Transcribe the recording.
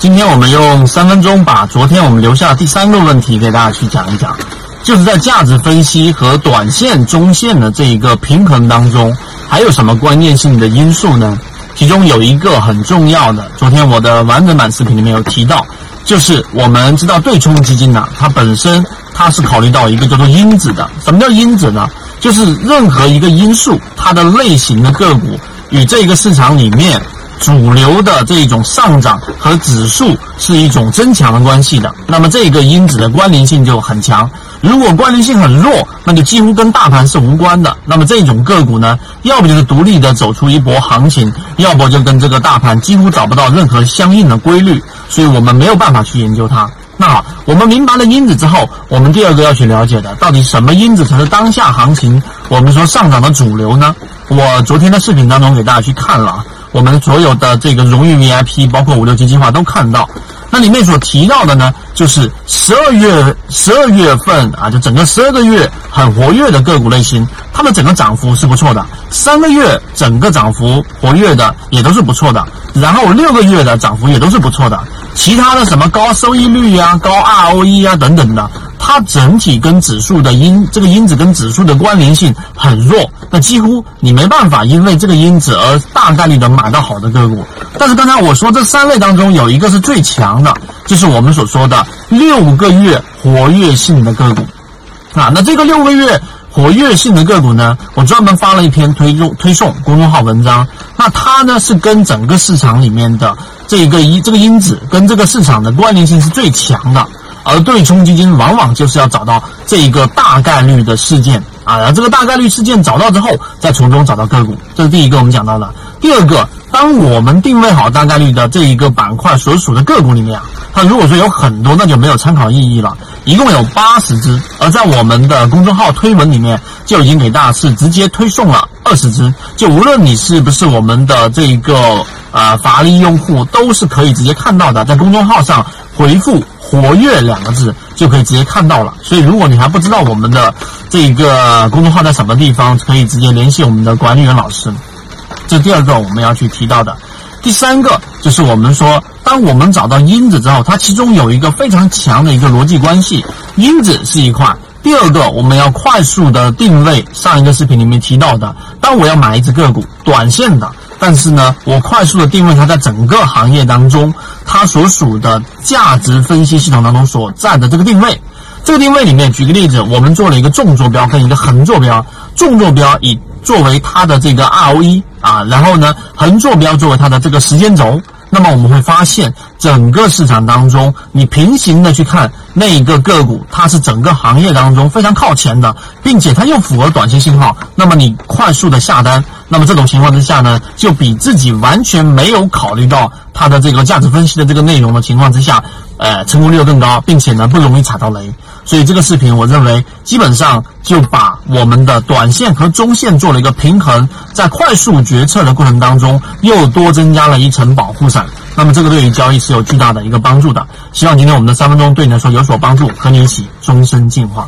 今天我们用三分钟把昨天我们留下的第三个问题给大家去讲一讲，就是在价值分析和短线、中线的这一个平衡当中，还有什么关键性的因素呢？其中有一个很重要的，昨天我的完整版视频里面有提到，就是我们知道对冲基金呢，它本身它是考虑到一个叫做因子的。什么叫因子呢？就是任何一个因素，它的类型的个股与这个市场里面。主流的这一种上涨和指数是一种增强的关系的，那么这个因子的关联性就很强。如果关联性很弱，那就几乎跟大盘是无关的。那么这种个股呢，要不就是独立的走出一波行情，要不就跟这个大盘几乎找不到任何相应的规律，所以我们没有办法去研究它。那好，我们明白了因子之后，我们第二个要去了解的，到底什么因子才是当下行情我们说上涨的主流呢？我昨天的视频当中给大家去看了啊。我们所有的这个荣誉 VIP，包括五六级计划都看到，那里面所提到的呢，就是十二月十二月份啊，就整个十二个月很活跃的个股类型，它的整个涨幅是不错的。三个月整个涨幅活跃的也都是不错的，然后六个月的涨幅也都是不错的。其他的什么高收益率呀、高 ROE 啊等等的。它整体跟指数的因这个因子跟指数的关联性很弱，那几乎你没办法因为这个因子而大概率的买到好的个股。但是刚才我说这三类当中有一个是最强的，就是我们所说的六个月活跃性的个股啊。那这个六个月活跃性的个股呢，我专门发了一篇推送推送公众号文章。那它呢是跟整个市场里面的这个因这个因子跟这个市场的关联性是最强的。而对冲基金往往就是要找到这一个大概率的事件啊，然后这个大概率事件找到之后，再从中找到个股，这是第一个我们讲到的。第二个，当我们定位好大概率的这一个板块所属的个股里面啊，它如果说有很多，那就没有参考意义了。一共有八十只，而在我们的公众号推文里面就已经给大家是直接推送了二十只，就无论你是不是我们的这一个呃法力用户，都是可以直接看到的，在公众号上回复。活跃两个字就可以直接看到了，所以如果你还不知道我们的这个公众号在什么地方，可以直接联系我们的管理员老师。这第二个我们要去提到的。第三个就是我们说，当我们找到因子之后，它其中有一个非常强的一个逻辑关系，因子是一块。第二个我们要快速的定位，上一个视频里面提到的，当我要买一只个股，短线的。但是呢，我快速的定位它在整个行业当中，它所属的价值分析系统当中所占的这个定位。这个定位里面，举个例子，我们做了一个纵坐标跟一个横坐标。纵坐标以作为它的这个 ROE 啊，然后呢，横坐标作为它的这个时间轴。那么我们会发现，整个市场当中，你平行的去看那一个个股，它是整个行业当中非常靠前的，并且它又符合短期信号。那么你快速的下单，那么这种情况之下呢，就比自己完全没有考虑到它的这个价值分析的这个内容的情况之下，呃，成功率更高，并且呢不容易踩到雷。所以这个视频，我认为基本上就把我们的短线和中线做了一个平衡，在快速决策的过程当中，又多增加了一层保护伞。那么这个对于交易是有巨大的一个帮助的。希望今天我们的三分钟对你来说有所帮助，和你一起终身进化。